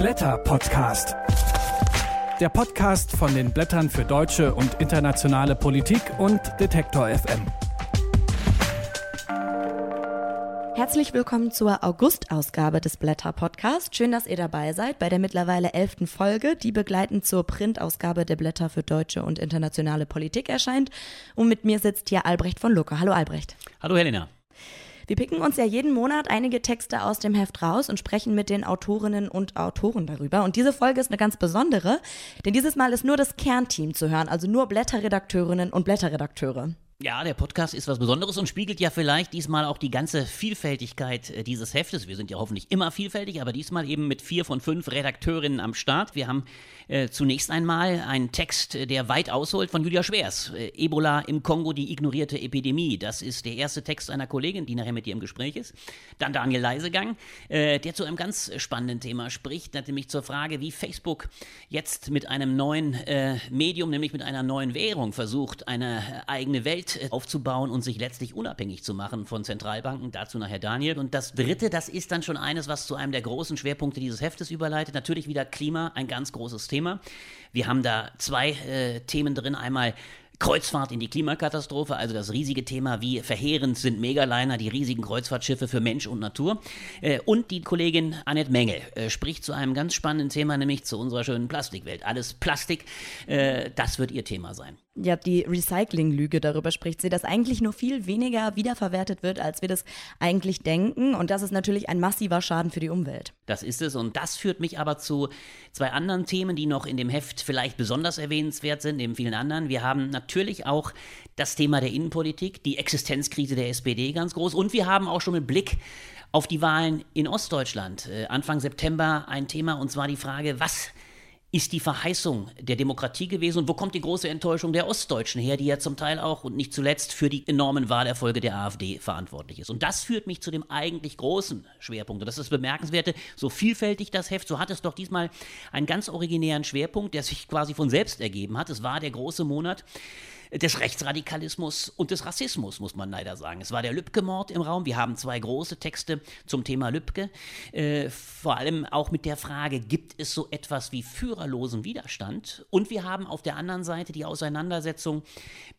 Blätter Podcast. Der Podcast von den Blättern für deutsche und internationale Politik und Detektor FM. Herzlich willkommen zur August-Ausgabe des Blätter Podcast. Schön, dass ihr dabei seid bei der mittlerweile elften Folge, die begleitend zur Printausgabe der Blätter für deutsche und internationale Politik erscheint. Und mit mir sitzt hier Albrecht von Lucke. Hallo Albrecht. Hallo Helena. Wir picken uns ja jeden Monat einige Texte aus dem Heft raus und sprechen mit den Autorinnen und Autoren darüber. Und diese Folge ist eine ganz besondere, denn dieses Mal ist nur das Kernteam zu hören, also nur Blätterredakteurinnen und Blätterredakteure. Ja, der Podcast ist was Besonderes und spiegelt ja vielleicht diesmal auch die ganze Vielfältigkeit äh, dieses Heftes. Wir sind ja hoffentlich immer vielfältig, aber diesmal eben mit vier von fünf Redakteurinnen am Start. Wir haben äh, zunächst einmal einen Text, äh, der weit ausholt von Julia Schwers. Äh, Ebola im Kongo, die ignorierte Epidemie. Das ist der erste Text einer Kollegin, die nachher mit dir im Gespräch ist. Dann Daniel Leisegang, äh, der zu einem ganz spannenden Thema spricht, nämlich zur Frage, wie Facebook jetzt mit einem neuen äh, Medium, nämlich mit einer neuen Währung versucht, eine eigene Welt äh, aufzubauen und sich letztlich unabhängig zu machen von Zentralbanken. Dazu nachher Daniel. Und das Dritte, das ist dann schon eines, was zu einem der großen Schwerpunkte dieses Heftes überleitet. Natürlich wieder Klima, ein ganz großes Thema. Wir haben da zwei äh, Themen drin. Einmal Kreuzfahrt in die Klimakatastrophe, also das riesige Thema, wie verheerend sind Megaliner, die riesigen Kreuzfahrtschiffe für Mensch und Natur. Äh, und die Kollegin Annette Mengel äh, spricht zu einem ganz spannenden Thema, nämlich zu unserer schönen Plastikwelt. Alles Plastik, das wird ihr Thema sein. Ja, die Recycling-Lüge, darüber spricht sie, dass eigentlich nur viel weniger wiederverwertet wird, als wir das eigentlich denken. Und das ist natürlich ein massiver Schaden für die Umwelt. Das ist es. Und das führt mich aber zu zwei anderen Themen, die noch in dem Heft vielleicht besonders erwähnenswert sind, neben vielen anderen. Wir haben natürlich auch das Thema der Innenpolitik, die Existenzkrise der SPD ganz groß. Und wir haben auch schon mit Blick auf die Wahlen in Ostdeutschland äh, Anfang September ein Thema, und zwar die Frage, was ist die Verheißung der Demokratie gewesen und wo kommt die große Enttäuschung der Ostdeutschen her, die ja zum Teil auch und nicht zuletzt für die enormen Wahlerfolge der AfD verantwortlich ist. Und das führt mich zu dem eigentlich großen Schwerpunkt. Und das ist das Bemerkenswerte, so vielfältig das Heft, so hat es doch diesmal einen ganz originären Schwerpunkt, der sich quasi von selbst ergeben hat. Es war der große Monat des Rechtsradikalismus und des Rassismus, muss man leider sagen. Es war der Lübcke-Mord im Raum. Wir haben zwei große Texte zum Thema Lübcke. Äh, vor allem auch mit der Frage, gibt es so etwas wie führerlosen Widerstand? Und wir haben auf der anderen Seite die Auseinandersetzung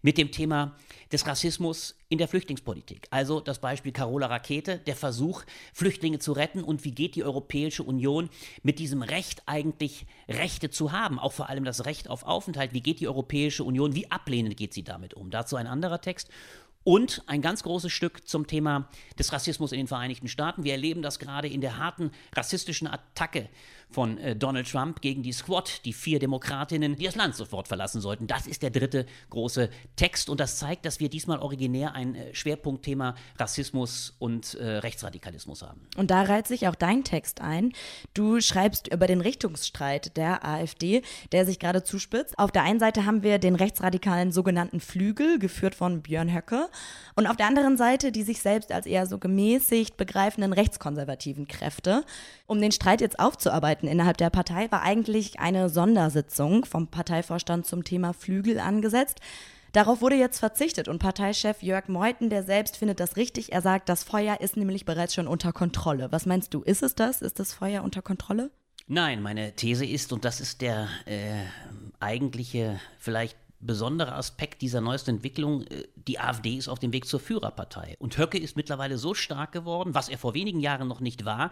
mit dem Thema des Rassismus in der Flüchtlingspolitik. Also das Beispiel Carola Rakete, der Versuch, Flüchtlinge zu retten und wie geht die Europäische Union mit diesem Recht eigentlich Rechte zu haben, auch vor allem das Recht auf Aufenthalt, wie geht die Europäische Union, wie ablehnend geht sie damit um. Dazu ein anderer Text. Und ein ganz großes Stück zum Thema des Rassismus in den Vereinigten Staaten. Wir erleben das gerade in der harten rassistischen Attacke von äh, Donald Trump gegen die Squad, die vier Demokratinnen, die das Land sofort verlassen sollten. Das ist der dritte große Text und das zeigt, dass wir diesmal originär ein äh, Schwerpunktthema Rassismus und äh, Rechtsradikalismus haben. Und da reiht sich auch dein Text ein. Du schreibst über den Richtungsstreit der AfD, der sich gerade zuspitzt. Auf der einen Seite haben wir den rechtsradikalen sogenannten Flügel, geführt von Björn Höcke, und auf der anderen Seite die sich selbst als eher so gemäßigt begreifenden rechtskonservativen Kräfte. Um den Streit jetzt aufzuarbeiten, innerhalb der Partei war eigentlich eine Sondersitzung vom Parteivorstand zum Thema Flügel angesetzt. Darauf wurde jetzt verzichtet und Parteichef Jörg Meuthen, der selbst findet das richtig, er sagt, das Feuer ist nämlich bereits schon unter Kontrolle. Was meinst du, ist es das? Ist das Feuer unter Kontrolle? Nein, meine These ist, und das ist der äh, eigentliche, vielleicht besonderer Aspekt dieser neuesten Entwicklung, äh, die AfD ist auf dem Weg zur Führerpartei. Und Höcke ist mittlerweile so stark geworden, was er vor wenigen Jahren noch nicht war,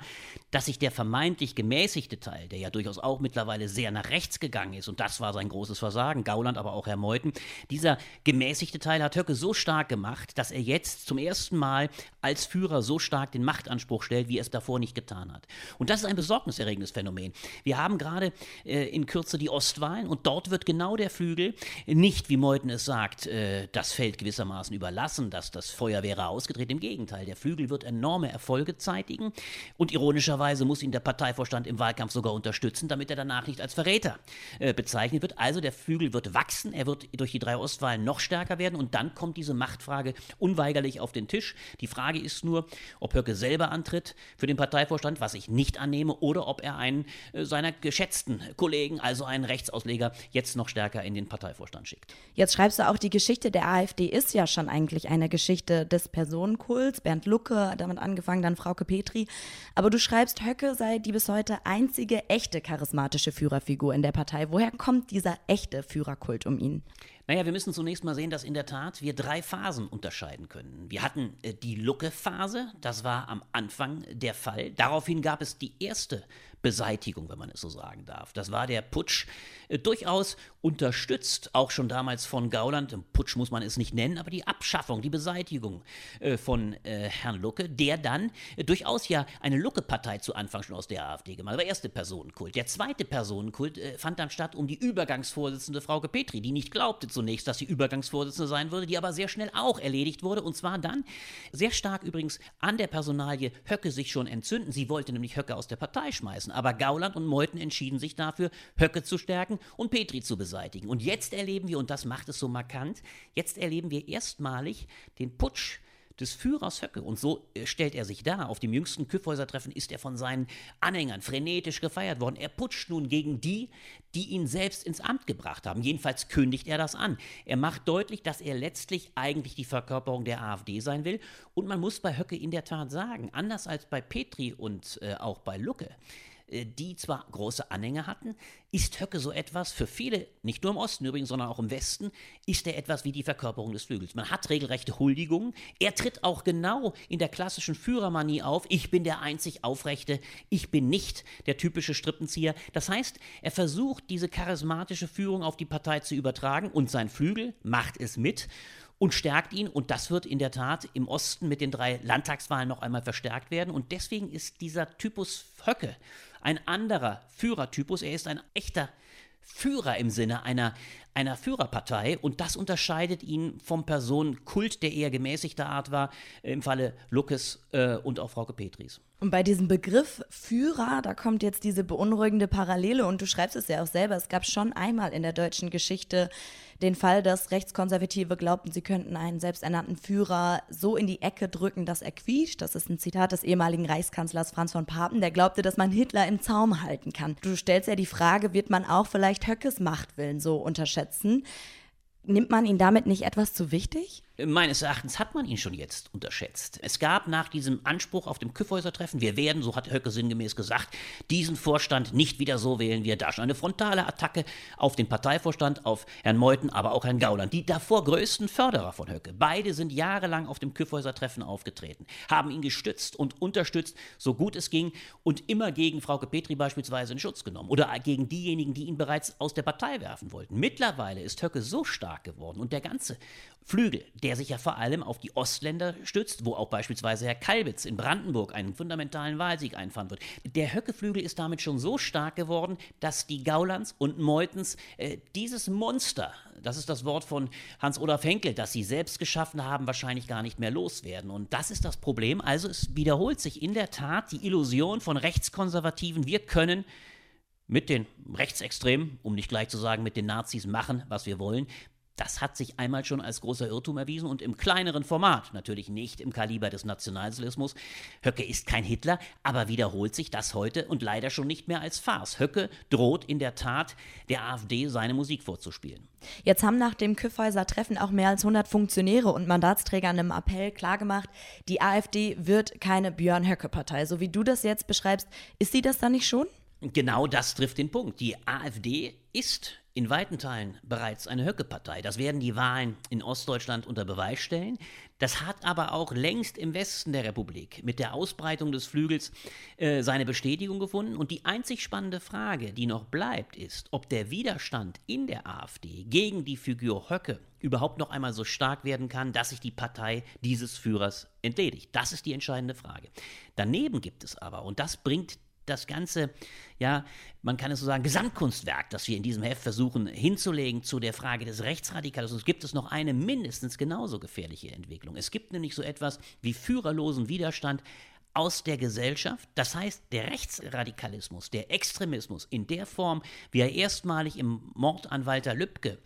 dass sich der vermeintlich gemäßigte Teil, der ja durchaus auch mittlerweile sehr nach rechts gegangen ist, und das war sein großes Versagen, Gauland, aber auch Herr Meuthen, dieser gemäßigte Teil hat Höcke so stark gemacht, dass er jetzt zum ersten Mal als Führer so stark den Machtanspruch stellt, wie er es davor nicht getan hat. Und das ist ein besorgniserregendes Phänomen. Wir haben gerade äh, in Kürze die Ostwahlen und dort wird genau der Flügel nicht, wie Meuthen es sagt, äh, das Feld gewissermaßen überlassen, dass das Feuer wäre ausgedreht. Im Gegenteil, der Flügel wird enorme Erfolge zeitigen und ironischerweise muss ihn der Parteivorstand im Wahlkampf sogar unterstützen, damit er danach nicht als Verräter äh, bezeichnet wird. Also der Flügel wird wachsen, er wird durch die drei Ostwahlen noch stärker werden und dann kommt diese Machtfrage unweigerlich auf den Tisch. Die Frage ist nur, ob Höcke selber antritt für den Parteivorstand, was ich nicht annehme, oder ob er einen äh, seiner geschätzten Kollegen, also einen Rechtsausleger, jetzt noch stärker in den Parteivorstand schickt. Jetzt schreibst du auch, die Geschichte der AfD ist ja schon eigentlich eine Geschichte des Personenkults. Bernd Lucke, damit angefangen, dann Frauke Petri. Aber du schreibst, Höcke sei die bis heute einzige echte charismatische Führerfigur in der Partei. Woher kommt dieser echte Führerkult um ihn? Naja, wir müssen zunächst mal sehen, dass in der Tat wir drei Phasen unterscheiden können. Wir hatten äh, die Lucke-Phase, das war am Anfang der Fall. Daraufhin gab es die erste Beseitigung, wenn man es so sagen darf. Das war der Putsch, äh, durchaus unterstützt, auch schon damals von Gauland. Putsch muss man es nicht nennen, aber die Abschaffung, die Beseitigung äh, von äh, Herrn Lucke, der dann durchaus ja eine Lucke-Partei zu Anfang schon aus der AfD gemacht hat. Der erste Personenkult. Der zweite Personenkult fand dann statt um die Übergangsvorsitzende Frauke Petri, die nicht glaubte zunächst, dass sie Übergangsvorsitzende sein würde, die aber sehr schnell auch erledigt wurde und zwar dann sehr stark übrigens an der Personalie Höcke sich schon entzünden. Sie wollte nämlich Höcke aus der Partei schmeißen lassen. Aber Gauland und Meuthen entschieden sich dafür, Höcke zu stärken und Petri zu beseitigen. Und jetzt erleben wir, und das macht es so markant, jetzt erleben wir erstmalig den Putsch des Führers Höcke. Und so äh, stellt er sich dar. Auf dem jüngsten Kyffhäuser-Treffen ist er von seinen Anhängern frenetisch gefeiert worden. Er putscht nun gegen die, die ihn selbst ins Amt gebracht haben. Jedenfalls kündigt er das an. Er macht deutlich, dass er letztlich eigentlich die Verkörperung der AfD sein will. Und man muss bei Höcke in der Tat sagen, anders als bei Petri und äh, auch bei Lucke, die zwar große Anhänger hatten, ist Höcke so etwas für viele, nicht nur im Osten übrigens, sondern auch im Westen, ist er etwas wie die Verkörperung des Flügels. Man hat regelrechte Huldigungen. Er tritt auch genau in der klassischen Führermanie auf. Ich bin der einzig Aufrechte. Ich bin nicht der typische Strippenzieher. Das heißt, er versucht, diese charismatische Führung auf die Partei zu übertragen und sein Flügel macht es mit und stärkt ihn. Und das wird in der Tat im Osten mit den drei Landtagswahlen noch einmal verstärkt werden. Und deswegen ist dieser Typus Höcke ein anderer Führertypus. Er ist ein echter Führer im Sinne einer, einer Führerpartei und das unterscheidet ihn vom Personenkult, der eher gemäßigter Art war, im Falle Luckes äh, und auch Frauke Petris. Und bei diesem Begriff Führer, da kommt jetzt diese beunruhigende Parallele und du schreibst es ja auch selber, es gab schon einmal in der deutschen Geschichte den Fall, dass Rechtskonservative glaubten, sie könnten einen selbsternannten Führer so in die Ecke drücken, dass er quietscht. Das ist ein Zitat des ehemaligen Reichskanzlers Franz von Papen, der glaubte, dass man Hitler im Zaum halten kann. Du stellst ja die Frage, wird man auch vielleicht Höckes Machtwillen so unterschätzen? Nimmt man ihn damit nicht etwas zu wichtig? Meines Erachtens hat man ihn schon jetzt unterschätzt. Es gab nach diesem Anspruch auf dem Küffhäuser-Treffen, wir werden, so hat Höcke sinngemäß gesagt, diesen Vorstand nicht wieder so wählen, wie er da schon. Eine frontale Attacke auf den Parteivorstand, auf Herrn Meuthen, aber auch Herrn Gauland, die davor größten Förderer von Höcke. Beide sind jahrelang auf dem Küffhäuser-Treffen aufgetreten, haben ihn gestützt und unterstützt, so gut es ging, und immer gegen Frauke Petri beispielsweise in Schutz genommen oder gegen diejenigen, die ihn bereits aus der Partei werfen wollten. Mittlerweile ist Höcke so stark geworden und der ganze Flügel, der sich ja vor allem auf die Ostländer stützt, wo auch beispielsweise Herr Kalbitz in Brandenburg einen fundamentalen Wahlsieg einfahren wird. Der Höckeflügel ist damit schon so stark geworden, dass die Gaulands und Meutens äh, dieses Monster, das ist das Wort von Hans-Olaf Henkel, das sie selbst geschaffen haben, wahrscheinlich gar nicht mehr loswerden. Und das ist das Problem. Also es wiederholt sich in der Tat die Illusion von Rechtskonservativen, wir können mit den Rechtsextremen, um nicht gleich zu sagen mit den Nazis, machen, was wir wollen. Das hat sich einmal schon als großer Irrtum erwiesen und im kleineren Format, natürlich nicht im Kaliber des Nationalsozialismus. Höcke ist kein Hitler, aber wiederholt sich das heute und leider schon nicht mehr als Farce. Höcke droht in der Tat der AfD seine Musik vorzuspielen. Jetzt haben nach dem Küffhäuser Treffen auch mehr als 100 Funktionäre und Mandatsträger in einem Appell klargemacht, die AfD wird keine Björn Höcke Partei. So wie du das jetzt beschreibst, ist sie das dann nicht schon? Genau das trifft den Punkt. Die AfD ist in weiten Teilen bereits eine Höcke-Partei. Das werden die Wahlen in Ostdeutschland unter Beweis stellen. Das hat aber auch längst im Westen der Republik mit der Ausbreitung des Flügels äh, seine Bestätigung gefunden. Und die einzig spannende Frage, die noch bleibt, ist, ob der Widerstand in der AfD gegen die Figur Höcke überhaupt noch einmal so stark werden kann, dass sich die Partei dieses Führers entledigt. Das ist die entscheidende Frage. Daneben gibt es aber, und das bringt das ganze, ja, man kann es so sagen, Gesamtkunstwerk, das wir in diesem Heft versuchen hinzulegen zu der Frage des Rechtsradikalismus, gibt es noch eine mindestens genauso gefährliche Entwicklung. Es gibt nämlich so etwas wie führerlosen Widerstand aus der Gesellschaft. Das heißt, der Rechtsradikalismus, der Extremismus in der Form, wie er erstmalig im Mord an Walter Lübcke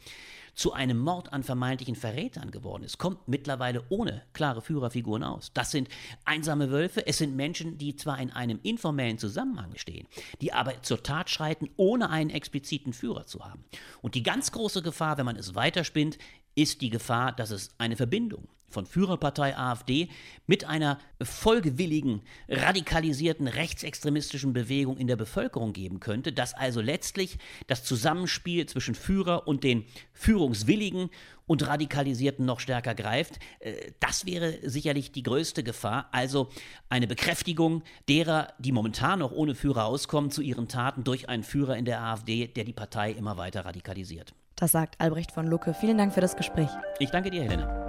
zu einem Mord an vermeintlichen Verrätern geworden ist, kommt mittlerweile ohne klare Führerfiguren aus. Das sind einsame Wölfe, es sind Menschen, die zwar in einem informellen Zusammenhang stehen, die aber zur Tat schreiten, ohne einen expliziten Führer zu haben. Und die ganz große Gefahr, wenn man es weiterspinnt, ist die Gefahr, dass es eine Verbindung von Führerpartei AfD mit einer folgewilligen, radikalisierten rechtsextremistischen Bewegung in der Bevölkerung geben könnte, dass also letztlich das Zusammenspiel zwischen Führer und den Führungswilligen und Radikalisierten noch stärker greift. Äh, das wäre sicherlich die größte Gefahr, also eine Bekräftigung derer, die momentan noch ohne Führer auskommen, zu ihren Taten durch einen Führer in der AfD, der die Partei immer weiter radikalisiert. Das sagt Albrecht von Lucke. Vielen Dank für das Gespräch. Ich danke dir, Helena.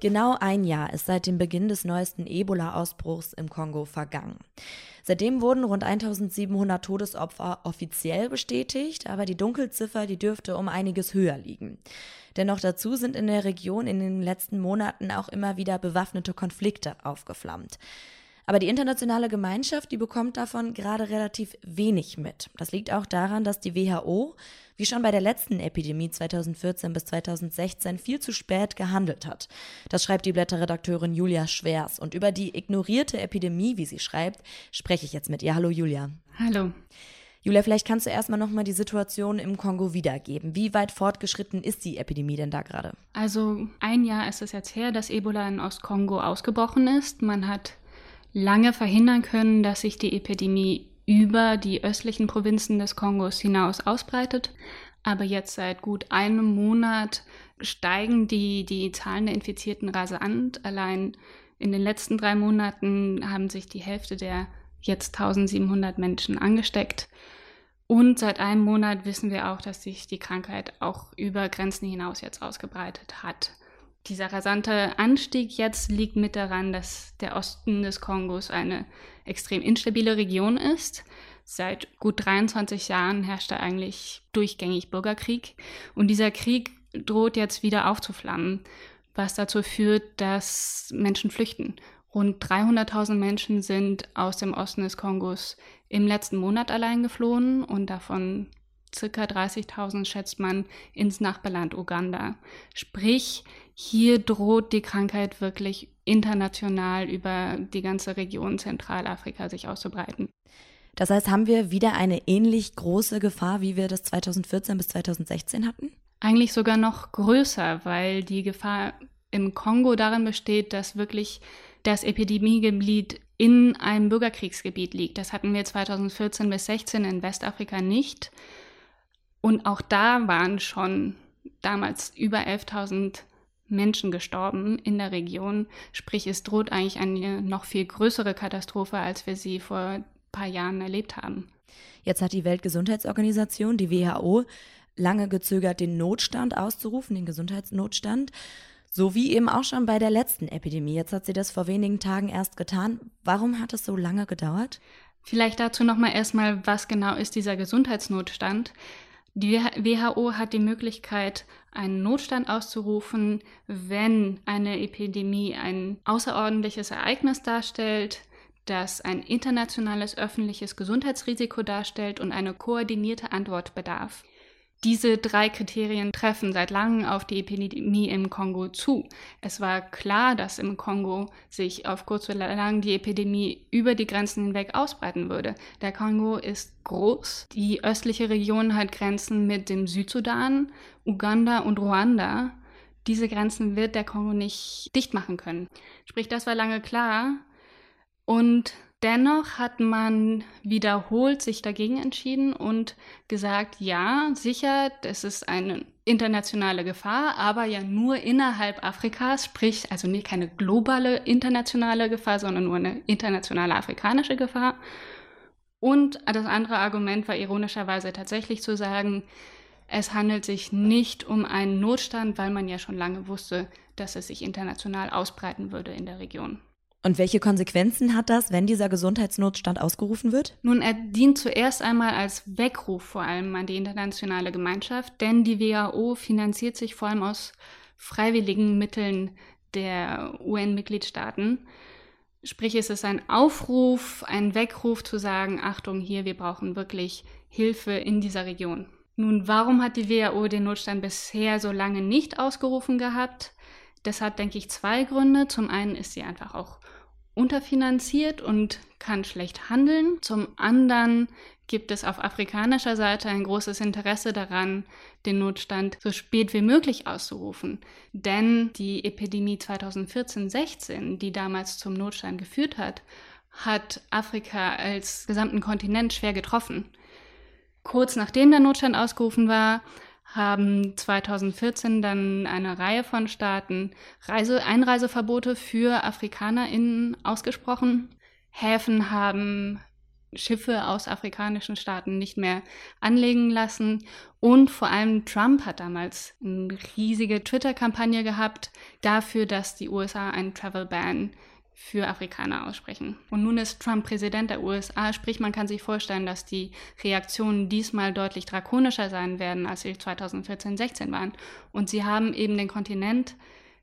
Genau ein Jahr ist seit dem Beginn des neuesten Ebola-Ausbruchs im Kongo vergangen. Seitdem wurden rund 1700 Todesopfer offiziell bestätigt, aber die Dunkelziffer, die dürfte um einiges höher liegen. Dennoch dazu sind in der Region in den letzten Monaten auch immer wieder bewaffnete Konflikte aufgeflammt. Aber die internationale Gemeinschaft, die bekommt davon gerade relativ wenig mit. Das liegt auch daran, dass die WHO, wie schon bei der letzten Epidemie 2014 bis 2016, viel zu spät gehandelt hat. Das schreibt die Blätterredakteurin Julia Schwers. Und über die ignorierte Epidemie, wie sie schreibt, spreche ich jetzt mit ihr. Hallo Julia. Hallo. Julia, vielleicht kannst du erstmal nochmal die Situation im Kongo wiedergeben. Wie weit fortgeschritten ist die Epidemie denn da gerade? Also ein Jahr ist es jetzt her, dass Ebola in Ostkongo ausgebrochen ist. Man hat lange verhindern können, dass sich die Epidemie über die östlichen Provinzen des Kongos hinaus ausbreitet. Aber jetzt seit gut einem Monat steigen die, die Zahlen der Infizierten rasant. Allein in den letzten drei Monaten haben sich die Hälfte der jetzt 1700 Menschen angesteckt. Und seit einem Monat wissen wir auch, dass sich die Krankheit auch über Grenzen hinaus jetzt ausgebreitet hat. Dieser rasante Anstieg jetzt liegt mit daran, dass der Osten des Kongos eine extrem instabile Region ist. Seit gut 23 Jahren herrscht da eigentlich durchgängig Bürgerkrieg. Und dieser Krieg droht jetzt wieder aufzuflammen, was dazu führt, dass Menschen flüchten. Rund 300.000 Menschen sind aus dem Osten des Kongos im letzten Monat allein geflohen und davon circa 30.000 schätzt man ins Nachbarland Uganda. Sprich, hier droht die Krankheit wirklich international über die ganze Region Zentralafrika sich auszubreiten. Das heißt, haben wir wieder eine ähnlich große Gefahr, wie wir das 2014 bis 2016 hatten? Eigentlich sogar noch größer, weil die Gefahr im Kongo darin besteht, dass wirklich das Epidemiegebiet in einem Bürgerkriegsgebiet liegt. Das hatten wir 2014 bis 2016 in Westafrika nicht. Und auch da waren schon damals über 11.000 Menschen gestorben in der Region. Sprich, es droht eigentlich eine noch viel größere Katastrophe, als wir sie vor ein paar Jahren erlebt haben. Jetzt hat die Weltgesundheitsorganisation, die WHO, lange gezögert, den Notstand auszurufen, den Gesundheitsnotstand. So wie eben auch schon bei der letzten Epidemie. Jetzt hat sie das vor wenigen Tagen erst getan. Warum hat es so lange gedauert? Vielleicht dazu nochmal erstmal, was genau ist dieser Gesundheitsnotstand? Die WHO hat die Möglichkeit, einen Notstand auszurufen, wenn eine Epidemie ein außerordentliches Ereignis darstellt, das ein internationales öffentliches Gesundheitsrisiko darstellt und eine koordinierte Antwort bedarf. Diese drei Kriterien treffen seit langem auf die Epidemie im Kongo zu. Es war klar, dass im Kongo sich auf kurz oder lang die Epidemie über die Grenzen hinweg ausbreiten würde. Der Kongo ist groß. Die östliche Region hat Grenzen mit dem Südsudan, Uganda und Ruanda. Diese Grenzen wird der Kongo nicht dicht machen können. Sprich, das war lange klar. Und Dennoch hat man wiederholt sich dagegen entschieden und gesagt, ja, sicher, das ist eine internationale Gefahr, aber ja nur innerhalb Afrikas, sprich also nicht keine globale internationale Gefahr, sondern nur eine internationale afrikanische Gefahr. Und das andere Argument war ironischerweise tatsächlich zu sagen, es handelt sich nicht um einen Notstand, weil man ja schon lange wusste, dass es sich international ausbreiten würde in der Region. Und welche Konsequenzen hat das, wenn dieser Gesundheitsnotstand ausgerufen wird? Nun, er dient zuerst einmal als Weckruf vor allem an die internationale Gemeinschaft, denn die WHO finanziert sich vor allem aus freiwilligen Mitteln der UN-Mitgliedstaaten. Sprich, es ist ein Aufruf, ein Weckruf zu sagen, Achtung, hier, wir brauchen wirklich Hilfe in dieser Region. Nun, warum hat die WHO den Notstand bisher so lange nicht ausgerufen gehabt? Das hat, denke ich, zwei Gründe. Zum einen ist sie einfach auch unterfinanziert und kann schlecht handeln. Zum anderen gibt es auf afrikanischer Seite ein großes Interesse daran, den Notstand so spät wie möglich auszurufen. Denn die Epidemie 2014-16, die damals zum Notstand geführt hat, hat Afrika als gesamten Kontinent schwer getroffen. Kurz nachdem der Notstand ausgerufen war, haben 2014 dann eine Reihe von Staaten Reise Einreiseverbote für AfrikanerInnen ausgesprochen. Häfen haben Schiffe aus afrikanischen Staaten nicht mehr anlegen lassen. Und vor allem Trump hat damals eine riesige Twitter-Kampagne gehabt dafür, dass die USA einen Travel Ban für Afrikaner aussprechen. Und nun ist Trump Präsident der USA, sprich man kann sich vorstellen, dass die Reaktionen diesmal deutlich drakonischer sein werden, als sie 2014-16 waren. Und sie haben eben den Kontinent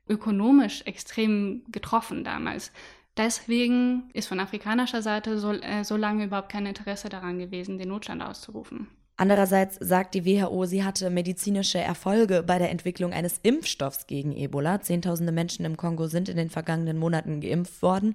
ökonomisch extrem getroffen damals. Deswegen ist von afrikanischer Seite so, äh, so lange überhaupt kein Interesse daran gewesen, den Notstand auszurufen. Andererseits sagt die WHO, sie hatte medizinische Erfolge bei der Entwicklung eines Impfstoffs gegen Ebola. Zehntausende Menschen im Kongo sind in den vergangenen Monaten geimpft worden.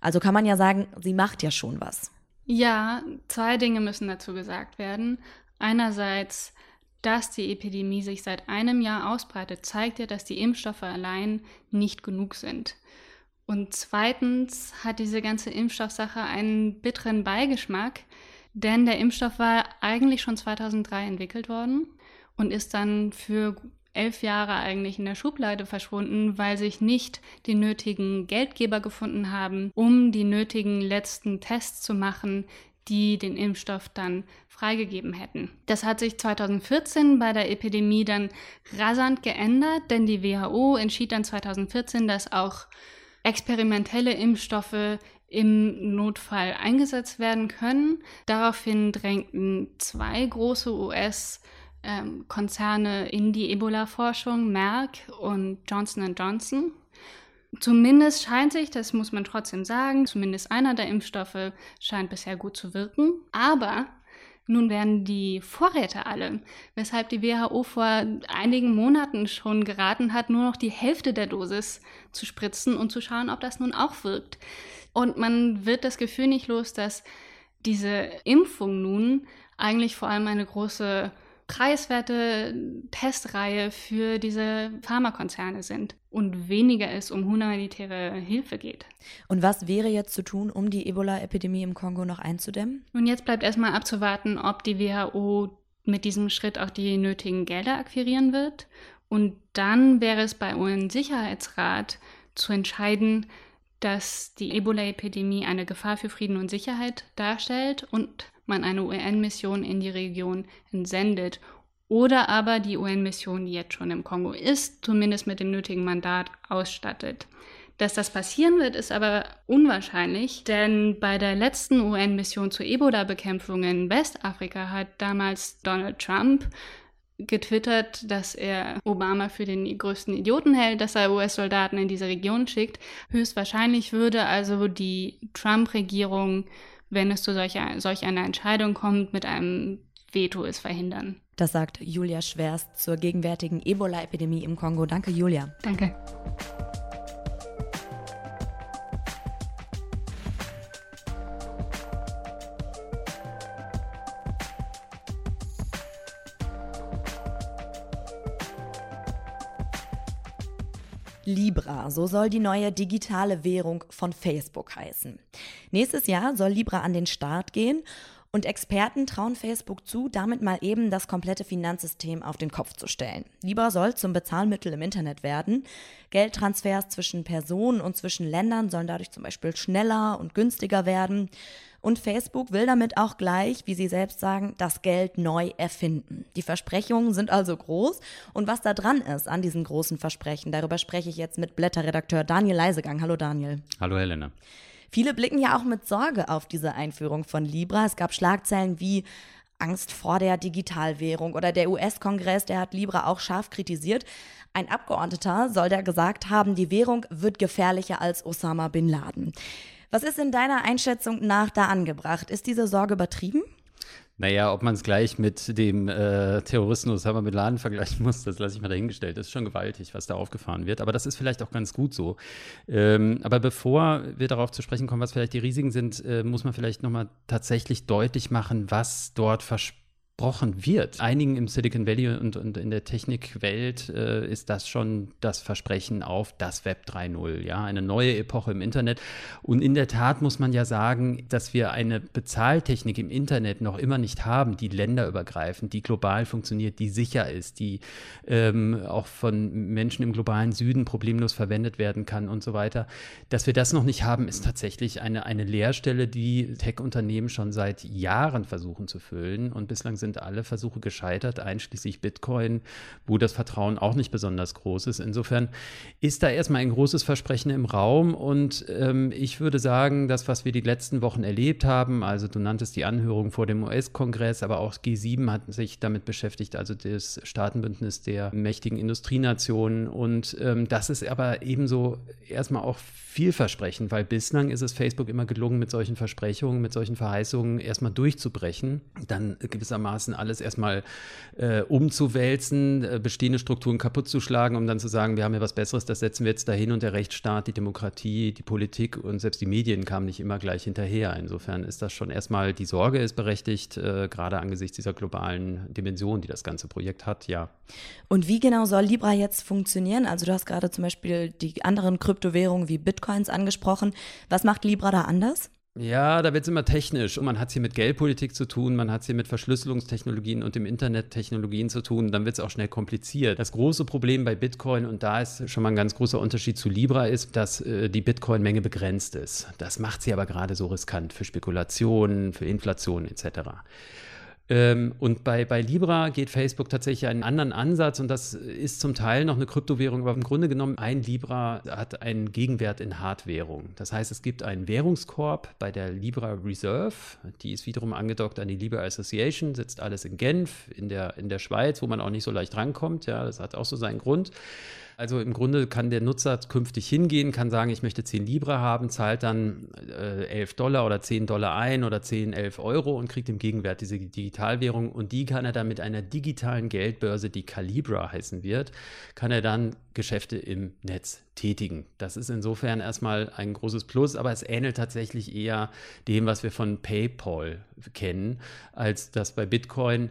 Also kann man ja sagen, sie macht ja schon was. Ja, zwei Dinge müssen dazu gesagt werden. Einerseits, dass die Epidemie sich seit einem Jahr ausbreitet, zeigt ja, dass die Impfstoffe allein nicht genug sind. Und zweitens hat diese ganze Impfstoffsache einen bitteren Beigeschmack, denn der Impfstoff war eigentlich schon 2003 entwickelt worden und ist dann für elf Jahre eigentlich in der Schublade verschwunden, weil sich nicht die nötigen Geldgeber gefunden haben, um die nötigen letzten Tests zu machen, die den Impfstoff dann freigegeben hätten. Das hat sich 2014 bei der Epidemie dann rasant geändert, denn die WHO entschied dann 2014, dass auch experimentelle Impfstoffe im Notfall eingesetzt werden können. Daraufhin drängten zwei große US-Konzerne ähm, in die Ebola-Forschung, Merck und Johnson Johnson. Zumindest scheint sich, das muss man trotzdem sagen, zumindest einer der Impfstoffe scheint bisher gut zu wirken. Aber nun werden die Vorräte alle, weshalb die WHO vor einigen Monaten schon geraten hat, nur noch die Hälfte der Dosis zu spritzen und zu schauen, ob das nun auch wirkt. Und man wird das Gefühl nicht los, dass diese Impfung nun eigentlich vor allem eine große preiswerte Testreihe für diese Pharmakonzerne sind und weniger es um humanitäre Hilfe geht. Und was wäre jetzt zu tun, um die Ebola-Epidemie im Kongo noch einzudämmen? Nun, jetzt bleibt erstmal abzuwarten, ob die WHO mit diesem Schritt auch die nötigen Gelder akquirieren wird. Und dann wäre es bei UN-Sicherheitsrat zu entscheiden, dass die Ebola-Epidemie eine Gefahr für Frieden und Sicherheit darstellt und man eine UN-Mission in die Region entsendet. Oder aber die UN-Mission, die jetzt schon im Kongo ist, zumindest mit dem nötigen Mandat ausstattet. Dass das passieren wird, ist aber unwahrscheinlich, denn bei der letzten UN-Mission zur Ebola-Bekämpfung in Westafrika hat damals Donald Trump getwittert, dass er Obama für den größten Idioten hält, dass er US-Soldaten in diese Region schickt. Höchstwahrscheinlich würde also die Trump-Regierung, wenn es zu solch, solch einer Entscheidung kommt, mit einem Veto es verhindern. Das sagt Julia Schwerst zur gegenwärtigen Ebola-Epidemie im Kongo. Danke, Julia. Danke. Libra, so soll die neue digitale Währung von Facebook heißen. Nächstes Jahr soll Libra an den Start gehen und Experten trauen Facebook zu, damit mal eben das komplette Finanzsystem auf den Kopf zu stellen. Libra soll zum Bezahlmittel im Internet werden. Geldtransfers zwischen Personen und zwischen Ländern sollen dadurch zum Beispiel schneller und günstiger werden. Und Facebook will damit auch gleich, wie sie selbst sagen, das Geld neu erfinden. Die Versprechungen sind also groß. Und was da dran ist an diesen großen Versprechen, darüber spreche ich jetzt mit Blätterredakteur Daniel Leisegang. Hallo Daniel. Hallo Helena. Viele blicken ja auch mit Sorge auf diese Einführung von Libra. Es gab Schlagzeilen wie Angst vor der Digitalwährung oder der US-Kongress, der hat Libra auch scharf kritisiert. Ein Abgeordneter soll da gesagt haben, die Währung wird gefährlicher als Osama bin Laden. Was ist in deiner Einschätzung nach da angebracht? Ist diese Sorge übertrieben? Naja, ob man es gleich mit dem äh, Terroristen Osama Bin Laden vergleichen muss, das lasse ich mal dahingestellt. Das ist schon gewaltig, was da aufgefahren wird. Aber das ist vielleicht auch ganz gut so. Ähm, aber bevor wir darauf zu sprechen kommen, was vielleicht die Risiken sind, äh, muss man vielleicht nochmal tatsächlich deutlich machen, was dort versprochen versprochen wird. Einigen im Silicon Valley und, und in der Technikwelt äh, ist das schon das Versprechen auf das Web 3.0, ja, eine neue Epoche im Internet. Und in der Tat muss man ja sagen, dass wir eine Bezahltechnik im Internet noch immer nicht haben, die länderübergreifend, die global funktioniert, die sicher ist, die ähm, auch von Menschen im globalen Süden problemlos verwendet werden kann und so weiter. Dass wir das noch nicht haben, ist tatsächlich eine, eine Leerstelle, die Tech-Unternehmen schon seit Jahren versuchen zu füllen. Und bislang sind sind alle Versuche gescheitert, einschließlich Bitcoin, wo das Vertrauen auch nicht besonders groß ist. Insofern ist da erstmal ein großes Versprechen im Raum und ähm, ich würde sagen, das, was wir die letzten Wochen erlebt haben, also du nanntest die Anhörung vor dem US-Kongress, aber auch G7 hat sich damit beschäftigt, also das Staatenbündnis der mächtigen Industrienationen und ähm, das ist aber ebenso erstmal auch vielversprechend, weil bislang ist es Facebook immer gelungen, mit solchen Versprechungen, mit solchen Verheißungen erstmal durchzubrechen, dann gewissermaßen gewissermaßen alles erstmal äh, umzuwälzen, äh, bestehende Strukturen kaputt zu schlagen, um dann zu sagen, wir haben ja was Besseres, das setzen wir jetzt dahin und der Rechtsstaat, die Demokratie, die Politik und selbst die Medien kamen nicht immer gleich hinterher. Insofern ist das schon erstmal, die Sorge ist berechtigt, äh, gerade angesichts dieser globalen Dimension, die das ganze Projekt hat, ja. Und wie genau soll Libra jetzt funktionieren? Also du hast gerade zum Beispiel die anderen Kryptowährungen wie Bitcoins angesprochen. Was macht Libra da anders? Ja, da wird es immer technisch. Und man hat es hier mit Geldpolitik zu tun, man hat es hier mit Verschlüsselungstechnologien und dem Internettechnologien zu tun. Dann wird es auch schnell kompliziert. Das große Problem bei Bitcoin, und da ist schon mal ein ganz großer Unterschied zu Libra, ist, dass äh, die Bitcoin-Menge begrenzt ist. Das macht sie aber gerade so riskant für Spekulationen, für Inflation etc. Ähm, und bei, bei Libra geht Facebook tatsächlich einen anderen Ansatz und das ist zum Teil noch eine Kryptowährung, aber im Grunde genommen ein Libra hat einen Gegenwert in Hardwährung. Das heißt, es gibt einen Währungskorb bei der Libra Reserve, die ist wiederum angedockt an die Libra Association, sitzt alles in Genf, in der, in der Schweiz, wo man auch nicht so leicht rankommt. Ja, das hat auch so seinen Grund. Also im Grunde kann der Nutzer künftig hingehen, kann sagen, ich möchte 10 Libra haben, zahlt dann äh, 11 Dollar oder 10 Dollar ein oder 10, 11 Euro und kriegt im Gegenwert diese Digitalwährung und die kann er dann mit einer digitalen Geldbörse, die Calibra heißen wird, kann er dann Geschäfte im Netz tätigen. Das ist insofern erstmal ein großes Plus, aber es ähnelt tatsächlich eher dem, was wir von PayPal kennen, als das bei Bitcoin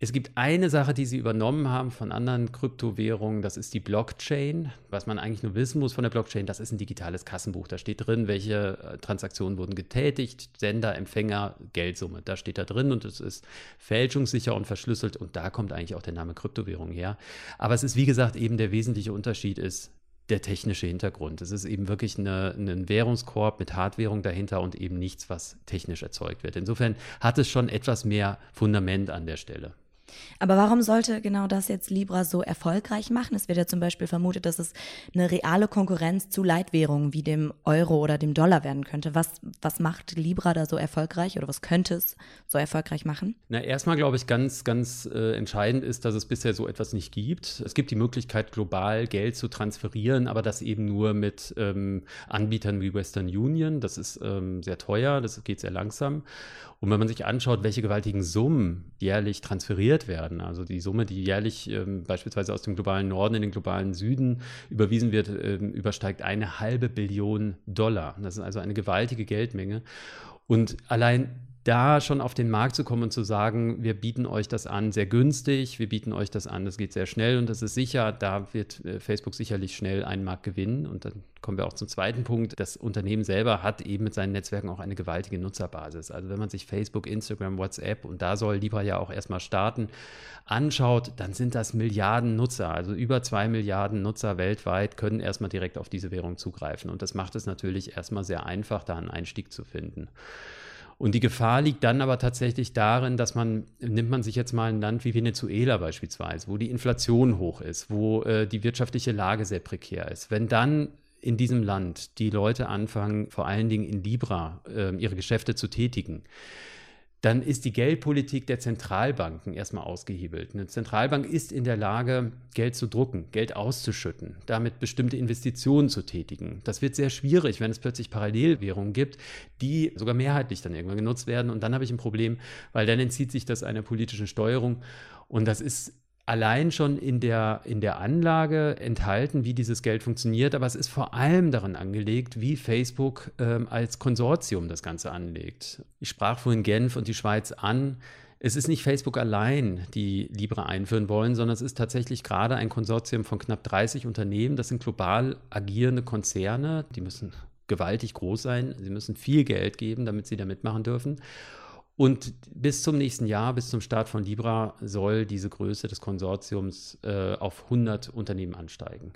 es gibt eine Sache, die sie übernommen haben von anderen Kryptowährungen, das ist die Blockchain. Was man eigentlich nur wissen muss von der Blockchain, das ist ein digitales Kassenbuch. Da steht drin, welche äh, Transaktionen wurden getätigt, Sender, Empfänger, Geldsumme. Da steht da drin und es ist fälschungssicher und verschlüsselt und da kommt eigentlich auch der Name Kryptowährung her. Aber es ist, wie gesagt, eben der wesentliche Unterschied ist, der technische Hintergrund. Es ist eben wirklich eine, ein Währungskorb mit Hardwährung dahinter und eben nichts, was technisch erzeugt wird. Insofern hat es schon etwas mehr Fundament an der Stelle. Aber warum sollte genau das jetzt Libra so erfolgreich machen? Es wird ja zum Beispiel vermutet, dass es eine reale Konkurrenz zu Leitwährungen wie dem Euro oder dem Dollar werden könnte. Was, was macht Libra da so erfolgreich oder was könnte es so erfolgreich machen? Na, erstmal glaube ich, ganz, ganz äh, entscheidend ist, dass es bisher so etwas nicht gibt. Es gibt die Möglichkeit, global Geld zu transferieren, aber das eben nur mit ähm, Anbietern wie Western Union. Das ist ähm, sehr teuer, das geht sehr langsam. Und wenn man sich anschaut, welche gewaltigen Summen jährlich transferiert werden, also die Summe, die jährlich ähm, beispielsweise aus dem globalen Norden in den globalen Süden überwiesen wird, ähm, übersteigt eine halbe Billion Dollar. Das ist also eine gewaltige Geldmenge. Und allein da schon auf den Markt zu kommen und zu sagen, wir bieten euch das an sehr günstig, wir bieten euch das an, das geht sehr schnell und das ist sicher, da wird äh, Facebook sicherlich schnell einen Markt gewinnen. Und dann kommen wir auch zum zweiten Punkt. Das Unternehmen selber hat eben mit seinen Netzwerken auch eine gewaltige Nutzerbasis. Also wenn man sich Facebook, Instagram, WhatsApp und da soll Libra ja auch erstmal starten, anschaut, dann sind das Milliarden Nutzer. Also über zwei Milliarden Nutzer weltweit können erstmal direkt auf diese Währung zugreifen. Und das macht es natürlich erstmal sehr einfach, da einen Einstieg zu finden. Und die Gefahr liegt dann aber tatsächlich darin, dass man, nimmt man sich jetzt mal ein Land wie Venezuela beispielsweise, wo die Inflation hoch ist, wo äh, die wirtschaftliche Lage sehr prekär ist. Wenn dann in diesem Land die Leute anfangen, vor allen Dingen in Libra äh, ihre Geschäfte zu tätigen, dann ist die Geldpolitik der Zentralbanken erstmal ausgehebelt. Eine Zentralbank ist in der Lage, Geld zu drucken, Geld auszuschütten, damit bestimmte Investitionen zu tätigen. Das wird sehr schwierig, wenn es plötzlich Parallelwährungen gibt, die sogar mehrheitlich dann irgendwann genutzt werden. Und dann habe ich ein Problem, weil dann entzieht sich das einer politischen Steuerung. Und das ist allein schon in der, in der Anlage enthalten, wie dieses Geld funktioniert, aber es ist vor allem daran angelegt, wie Facebook ähm, als Konsortium das Ganze anlegt. Ich sprach vorhin Genf und die Schweiz an. Es ist nicht Facebook allein, die Libra einführen wollen, sondern es ist tatsächlich gerade ein Konsortium von knapp 30 Unternehmen. Das sind global agierende Konzerne. Die müssen gewaltig groß sein. Sie müssen viel Geld geben, damit sie da mitmachen dürfen. Und bis zum nächsten Jahr, bis zum Start von Libra, soll diese Größe des Konsortiums äh, auf 100 Unternehmen ansteigen.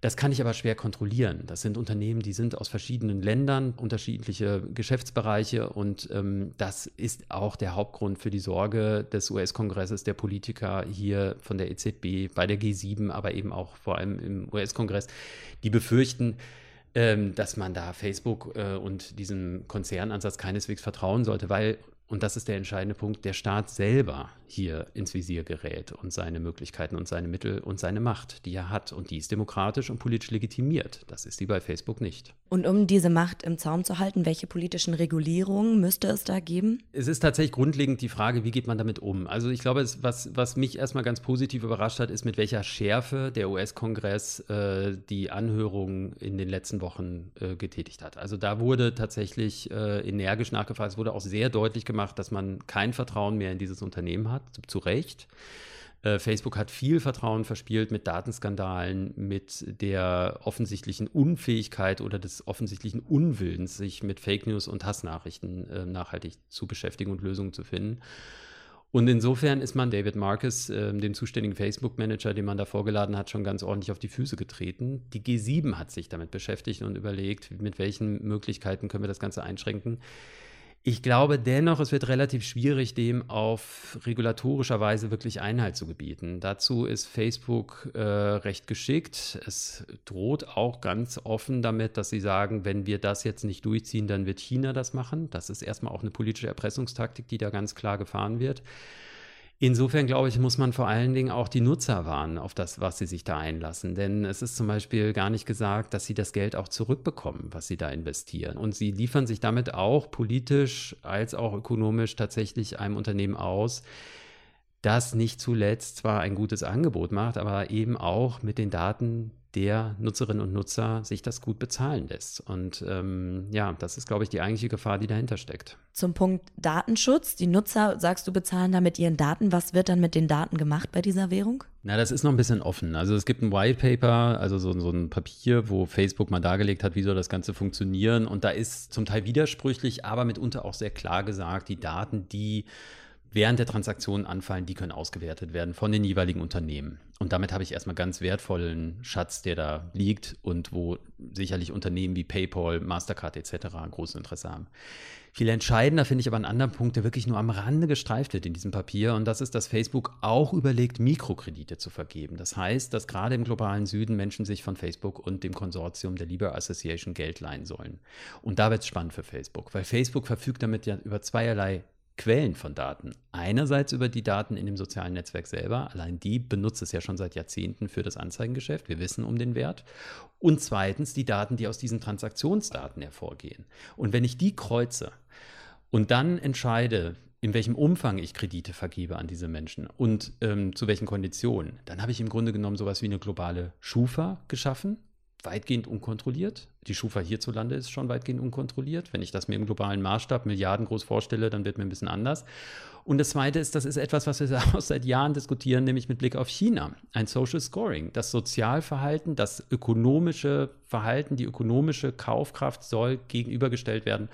Das kann ich aber schwer kontrollieren. Das sind Unternehmen, die sind aus verschiedenen Ländern, unterschiedliche Geschäftsbereiche und ähm, das ist auch der Hauptgrund für die Sorge des US-Kongresses, der Politiker hier von der EZB, bei der G7, aber eben auch vor allem im US-Kongress, die befürchten, ähm, dass man da Facebook äh, und diesem Konzernansatz keineswegs vertrauen sollte, weil und das ist der entscheidende Punkt, der Staat selber hier ins Visier gerät und seine Möglichkeiten und seine Mittel und seine Macht, die er hat. Und die ist demokratisch und politisch legitimiert. Das ist die bei Facebook nicht. Und um diese Macht im Zaum zu halten, welche politischen Regulierungen müsste es da geben? Es ist tatsächlich grundlegend die Frage, wie geht man damit um? Also ich glaube, es, was, was mich erstmal ganz positiv überrascht hat, ist, mit welcher Schärfe der US-Kongress äh, die Anhörungen in den letzten Wochen äh, getätigt hat. Also da wurde tatsächlich äh, energisch nachgefragt. Es wurde auch sehr deutlich gemacht, gemacht, dass man kein Vertrauen mehr in dieses Unternehmen hat, zu Recht. Äh, Facebook hat viel Vertrauen verspielt mit Datenskandalen, mit der offensichtlichen Unfähigkeit oder des offensichtlichen Unwillens, sich mit Fake News und Hassnachrichten äh, nachhaltig zu beschäftigen und Lösungen zu finden. Und insofern ist man David Marcus, äh, dem zuständigen Facebook-Manager, den man da vorgeladen hat, schon ganz ordentlich auf die Füße getreten. Die G7 hat sich damit beschäftigt und überlegt, mit welchen Möglichkeiten können wir das Ganze einschränken. Ich glaube dennoch, es wird relativ schwierig, dem auf regulatorischer Weise wirklich Einhalt zu gebieten. Dazu ist Facebook äh, recht geschickt. Es droht auch ganz offen damit, dass sie sagen, wenn wir das jetzt nicht durchziehen, dann wird China das machen. Das ist erstmal auch eine politische Erpressungstaktik, die da ganz klar gefahren wird. Insofern glaube ich, muss man vor allen Dingen auch die Nutzer warnen auf das, was sie sich da einlassen. Denn es ist zum Beispiel gar nicht gesagt, dass sie das Geld auch zurückbekommen, was sie da investieren. Und sie liefern sich damit auch politisch als auch ökonomisch tatsächlich einem Unternehmen aus, das nicht zuletzt zwar ein gutes Angebot macht, aber eben auch mit den Daten der Nutzerinnen und Nutzer sich das gut bezahlen lässt. Und ähm, ja, das ist, glaube ich, die eigentliche Gefahr, die dahinter steckt. Zum Punkt Datenschutz. Die Nutzer, sagst du, bezahlen da mit ihren Daten. Was wird dann mit den Daten gemacht bei dieser Währung? Na, das ist noch ein bisschen offen. Also es gibt ein White Paper, also so, so ein Papier, wo Facebook mal dargelegt hat, wie soll das Ganze funktionieren. Und da ist zum Teil widersprüchlich, aber mitunter auch sehr klar gesagt, die Daten, die während der Transaktionen anfallen, die können ausgewertet werden von den jeweiligen Unternehmen. Und damit habe ich erstmal ganz wertvollen Schatz, der da liegt und wo sicherlich Unternehmen wie PayPal, Mastercard etc. großes Interesse haben. Viel entscheidender finde ich aber einen anderen Punkt, der wirklich nur am Rande gestreift wird in diesem Papier. Und das ist, dass Facebook auch überlegt, Mikrokredite zu vergeben. Das heißt, dass gerade im globalen Süden Menschen sich von Facebook und dem Konsortium der Libra Association Geld leihen sollen. Und da wird es spannend für Facebook, weil Facebook verfügt damit ja über zweierlei Quellen von Daten. Einerseits über die Daten in dem sozialen Netzwerk selber. Allein die benutzt es ja schon seit Jahrzehnten für das Anzeigengeschäft. Wir wissen um den Wert. Und zweitens die Daten, die aus diesen Transaktionsdaten hervorgehen. Und wenn ich die kreuze und dann entscheide, in welchem Umfang ich Kredite vergebe an diese Menschen und ähm, zu welchen Konditionen, dann habe ich im Grunde genommen sowas wie eine globale Schufa geschaffen, weitgehend unkontrolliert. Die Schufa hierzulande ist schon weitgehend unkontrolliert. Wenn ich das mir im globalen Maßstab milliardengroß vorstelle, dann wird mir ein bisschen anders. Und das Zweite ist, das ist etwas, was wir auch seit Jahren diskutieren, nämlich mit Blick auf China. Ein Social Scoring. Das Sozialverhalten, das ökonomische Verhalten, die ökonomische Kaufkraft soll gegenübergestellt werden.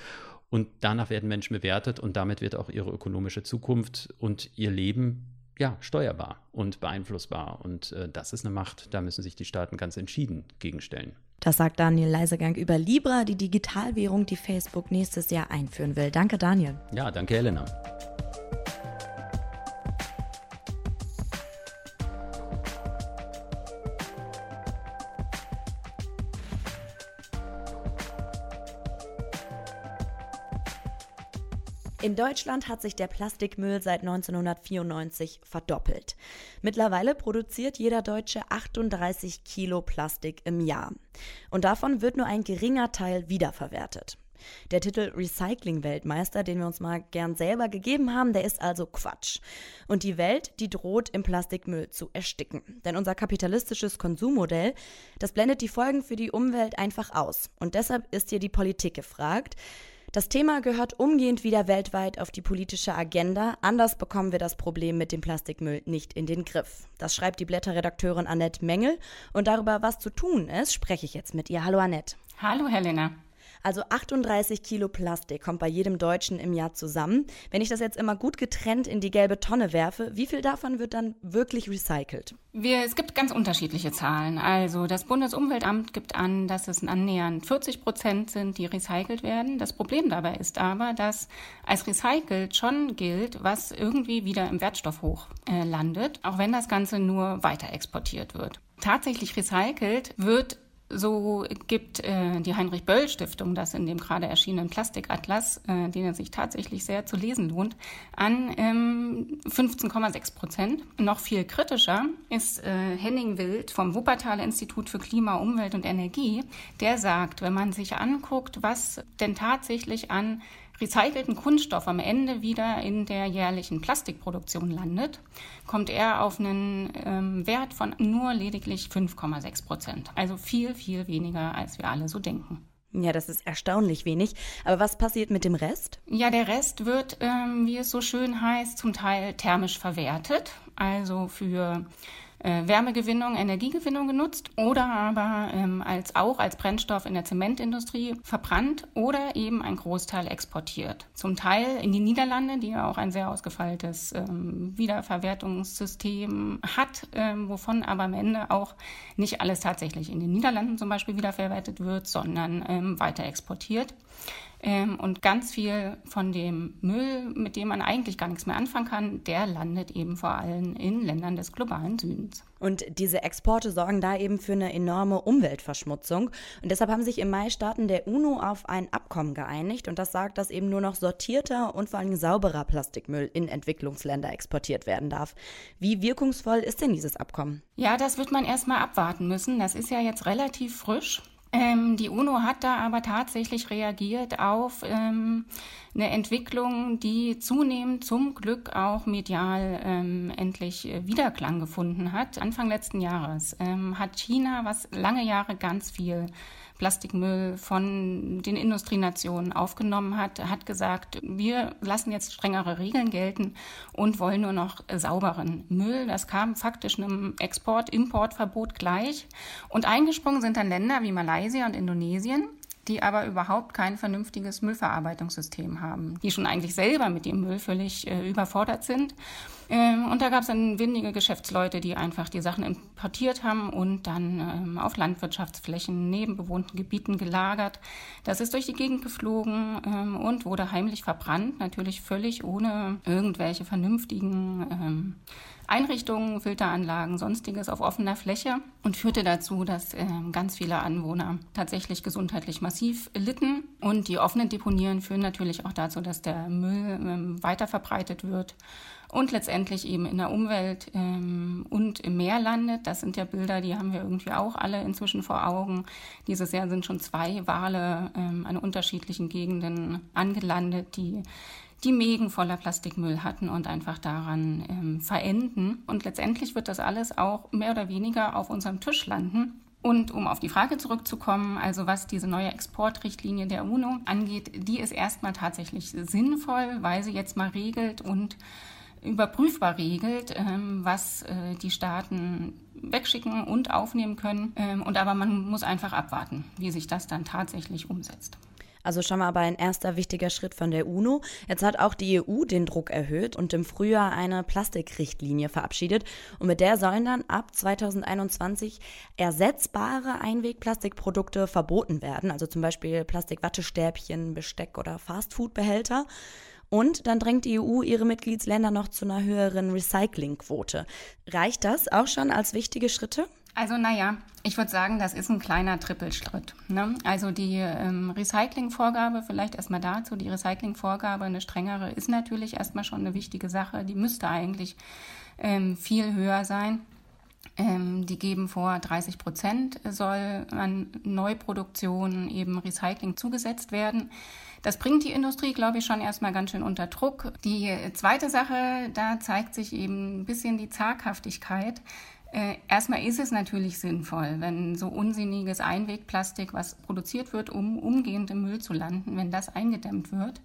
Und danach werden Menschen bewertet und damit wird auch ihre ökonomische Zukunft und ihr Leben ja, steuerbar und beeinflussbar. Und äh, das ist eine Macht, da müssen sich die Staaten ganz entschieden gegenstellen. Das sagt Daniel Leisegang über Libra, die Digitalwährung, die Facebook nächstes Jahr einführen will. Danke, Daniel. Ja, danke, Helena. In Deutschland hat sich der Plastikmüll seit 1994 verdoppelt. Mittlerweile produziert jeder Deutsche 38 Kilo Plastik im Jahr. Und davon wird nur ein geringer Teil wiederverwertet. Der Titel Recycling-Weltmeister, den wir uns mal gern selber gegeben haben, der ist also Quatsch. Und die Welt, die droht im Plastikmüll zu ersticken. Denn unser kapitalistisches Konsummodell, das blendet die Folgen für die Umwelt einfach aus. Und deshalb ist hier die Politik gefragt. Das Thema gehört umgehend wieder weltweit auf die politische Agenda. Anders bekommen wir das Problem mit dem Plastikmüll nicht in den Griff. Das schreibt die Blätterredakteurin Annette Mengel. Und darüber, was zu tun ist, spreche ich jetzt mit ihr. Hallo Annette. Hallo Helena. Also 38 Kilo Plastik kommt bei jedem Deutschen im Jahr zusammen. Wenn ich das jetzt immer gut getrennt in die gelbe Tonne werfe, wie viel davon wird dann wirklich recycelt? Wir, es gibt ganz unterschiedliche Zahlen. Also das Bundesumweltamt gibt an, dass es annähernd 40 Prozent sind, die recycelt werden. Das Problem dabei ist aber, dass als recycelt schon gilt, was irgendwie wieder im Wertstoffhoch äh, landet, auch wenn das Ganze nur weiter exportiert wird. Tatsächlich recycelt wird so gibt äh, die Heinrich-Böll-Stiftung das in dem gerade erschienenen Plastikatlas, äh, den es sich tatsächlich sehr zu lesen lohnt, an ähm, 15,6 Prozent. Noch viel kritischer ist äh, Henning Wild vom Wuppertaler Institut für Klima, Umwelt und Energie. Der sagt, wenn man sich anguckt, was denn tatsächlich an recycelten Kunststoff am Ende wieder in der jährlichen Plastikproduktion landet, kommt er auf einen ähm, Wert von nur lediglich 5,6 Prozent. Also viel, viel weniger, als wir alle so denken. Ja, das ist erstaunlich wenig. Aber was passiert mit dem Rest? Ja, der Rest wird, ähm, wie es so schön heißt, zum Teil thermisch verwertet. Also für äh, Wärmegewinnung, Energiegewinnung genutzt oder aber ähm, als auch als Brennstoff in der Zementindustrie verbrannt oder eben ein Großteil exportiert. Zum Teil in die Niederlande, die ja auch ein sehr ausgefeiltes ähm, Wiederverwertungssystem hat, ähm, wovon aber am Ende auch nicht alles tatsächlich in den Niederlanden zum Beispiel wiederverwertet wird, sondern ähm, weiter exportiert. Ähm, und ganz viel von dem Müll, mit dem man eigentlich gar nichts mehr anfangen kann, der landet eben vor allem in Ländern des globalen Südens. Und diese Exporte sorgen da eben für eine enorme Umweltverschmutzung. Und deshalb haben sich im Mai Staaten der UNO auf ein Abkommen geeinigt. Und das sagt, dass eben nur noch sortierter und vor allem sauberer Plastikmüll in Entwicklungsländer exportiert werden darf. Wie wirkungsvoll ist denn dieses Abkommen? Ja, das wird man erstmal abwarten müssen. Das ist ja jetzt relativ frisch. Ähm, die UNO hat da aber tatsächlich reagiert auf ähm, eine Entwicklung, die zunehmend zum Glück auch medial ähm, endlich äh, Wiederklang gefunden hat. Anfang letzten Jahres ähm, hat China, was lange Jahre ganz viel Plastikmüll von den Industrienationen aufgenommen hat, hat gesagt, wir lassen jetzt strengere Regeln gelten und wollen nur noch sauberen Müll. Das kam faktisch einem Export-Import-Verbot gleich. Und eingesprungen sind dann Länder wie Malaysia und Indonesien die aber überhaupt kein vernünftiges Müllverarbeitungssystem haben, die schon eigentlich selber mit dem Müll völlig äh, überfordert sind. Ähm, und da gab es dann windige Geschäftsleute, die einfach die Sachen importiert haben und dann ähm, auf Landwirtschaftsflächen neben bewohnten Gebieten gelagert. Das ist durch die Gegend geflogen ähm, und wurde heimlich verbrannt, natürlich völlig ohne irgendwelche vernünftigen ähm, Einrichtungen, Filteranlagen, sonstiges auf offener Fläche und führte dazu, dass äh, ganz viele Anwohner tatsächlich gesundheitlich massiv litten. Und die offenen Deponieren führen natürlich auch dazu, dass der Müll ähm, weiter verbreitet wird und letztendlich eben in der Umwelt ähm, und im Meer landet. Das sind ja Bilder, die haben wir irgendwie auch alle inzwischen vor Augen. Dieses Jahr sind schon zwei Wale ähm, an unterschiedlichen Gegenden angelandet, die die Mägen voller Plastikmüll hatten und einfach daran ähm, verenden. Und letztendlich wird das alles auch mehr oder weniger auf unserem Tisch landen. Und um auf die Frage zurückzukommen, also was diese neue Exportrichtlinie der UNO angeht, die ist erstmal tatsächlich sinnvoll, weil sie jetzt mal regelt und überprüfbar regelt, ähm, was äh, die Staaten wegschicken und aufnehmen können. Ähm, und aber man muss einfach abwarten, wie sich das dann tatsächlich umsetzt. Also schon mal aber ein erster wichtiger Schritt von der UNO. Jetzt hat auch die EU den Druck erhöht und im Frühjahr eine Plastikrichtlinie verabschiedet. Und mit der sollen dann ab 2021 ersetzbare Einwegplastikprodukte verboten werden. Also zum Beispiel Plastikwattestäbchen, Besteck oder Fastfoodbehälter. Und dann drängt die EU ihre Mitgliedsländer noch zu einer höheren Recyclingquote. Reicht das auch schon als wichtige Schritte? Also naja, ich würde sagen, das ist ein kleiner Trippelschritt. Ne? Also die ähm, Recyclingvorgabe, vielleicht erstmal dazu, die Recyclingvorgabe, eine strengere, ist natürlich erstmal schon eine wichtige Sache. Die müsste eigentlich ähm, viel höher sein. Ähm, die geben vor, 30 Prozent soll an Neuproduktionen eben Recycling zugesetzt werden. Das bringt die Industrie, glaube ich, schon erstmal ganz schön unter Druck. Die zweite Sache, da zeigt sich eben ein bisschen die Zaghaftigkeit. Äh, erstmal ist es natürlich sinnvoll, wenn so unsinniges Einwegplastik, was produziert wird, um umgehend im Müll zu landen, wenn das eingedämmt wird.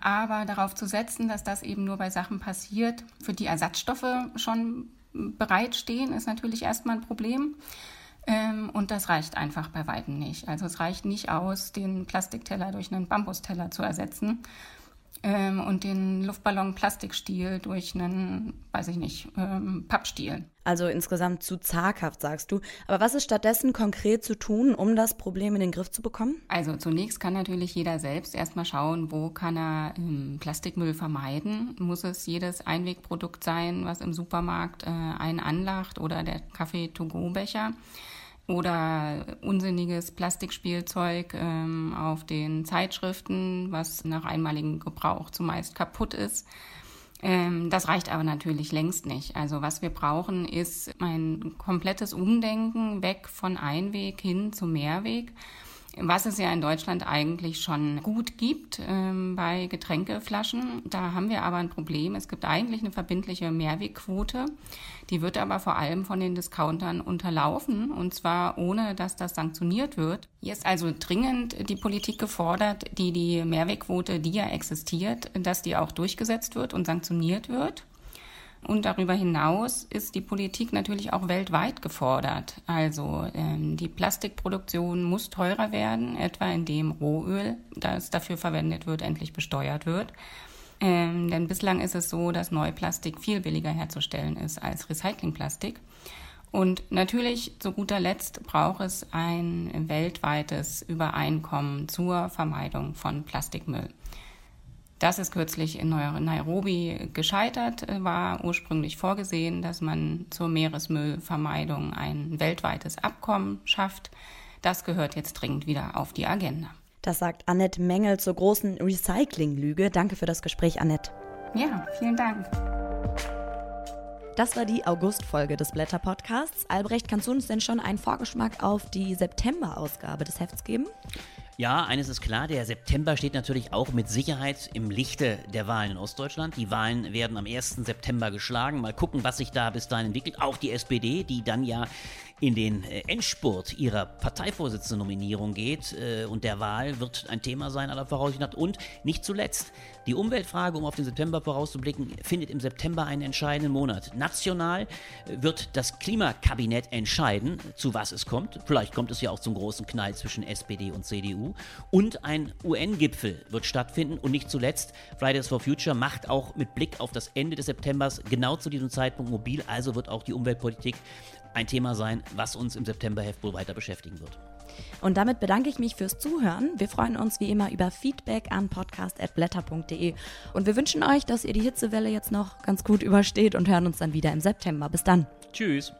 Aber darauf zu setzen, dass das eben nur bei Sachen passiert, für die Ersatzstoffe schon bereitstehen, ist natürlich erstmal ein Problem. Ähm, und das reicht einfach bei weitem nicht. Also es reicht nicht aus, den Plastikteller durch einen Bambusteller zu ersetzen ähm, und den Luftballon Plastikstiel durch einen, weiß ich nicht, ähm, Pappstiel. Also insgesamt zu zaghaft, sagst du. Aber was ist stattdessen konkret zu tun, um das Problem in den Griff zu bekommen? Also zunächst kann natürlich jeder selbst erstmal schauen, wo kann er ähm, Plastikmüll vermeiden. Muss es jedes Einwegprodukt sein, was im Supermarkt äh, einen anlacht oder der Kaffee-to-go-Becher? Oder unsinniges Plastikspielzeug ähm, auf den Zeitschriften, was nach einmaligem Gebrauch zumeist kaputt ist. Ähm, das reicht aber natürlich längst nicht. Also was wir brauchen, ist ein komplettes Umdenken weg von Einweg hin zu Mehrweg was es ja in Deutschland eigentlich schon gut gibt ähm, bei Getränkeflaschen. Da haben wir aber ein Problem. Es gibt eigentlich eine verbindliche Mehrwegquote. Die wird aber vor allem von den Discountern unterlaufen und zwar ohne, dass das sanktioniert wird. Hier ist also dringend die Politik gefordert, die die Mehrwegquote, die ja existiert, dass die auch durchgesetzt wird und sanktioniert wird. Und darüber hinaus ist die Politik natürlich auch weltweit gefordert. Also ähm, die Plastikproduktion muss teurer werden, etwa indem Rohöl, das dafür verwendet wird, endlich besteuert wird. Ähm, denn bislang ist es so, dass Neuplastik viel billiger herzustellen ist als Recyclingplastik. Und natürlich, zu guter Letzt, braucht es ein weltweites Übereinkommen zur Vermeidung von Plastikmüll. Das ist kürzlich in Nairobi gescheitert, äh, war ursprünglich vorgesehen, dass man zur Meeresmüllvermeidung ein weltweites Abkommen schafft. Das gehört jetzt dringend wieder auf die Agenda. Das sagt Annette Mengel zur großen Recycling-Lüge. Danke für das Gespräch, Annette. Ja, vielen Dank. Das war die August-Folge des Blätter-Podcasts. Albrecht, kannst du uns denn schon einen Vorgeschmack auf die September-Ausgabe des Hefts geben? Ja, eines ist klar, der September steht natürlich auch mit Sicherheit im Lichte der Wahlen in Ostdeutschland. Die Wahlen werden am 1. September geschlagen. Mal gucken, was sich da bis dahin entwickelt. Auch die SPD, die dann ja in den äh, Endspurt ihrer Parteivorsitzenden-Nominierung geht äh, und der Wahl wird ein Thema sein aller Voraussicht nach. Und nicht zuletzt, die Umweltfrage, um auf den September vorauszublicken, findet im September einen entscheidenden Monat. National äh, wird das Klimakabinett entscheiden, zu was es kommt. Vielleicht kommt es ja auch zum großen Knall zwischen SPD und CDU. Und ein UN-Gipfel wird stattfinden. Und nicht zuletzt, Fridays for Future macht auch mit Blick auf das Ende des Septembers genau zu diesem Zeitpunkt mobil. Also wird auch die Umweltpolitik ein Thema sein, was uns im Septemberheft wohl weiter beschäftigen wird. Und damit bedanke ich mich fürs Zuhören. Wir freuen uns wie immer über Feedback an podcast.blätter.de. Und wir wünschen euch, dass ihr die Hitzewelle jetzt noch ganz gut übersteht und hören uns dann wieder im September. Bis dann. Tschüss.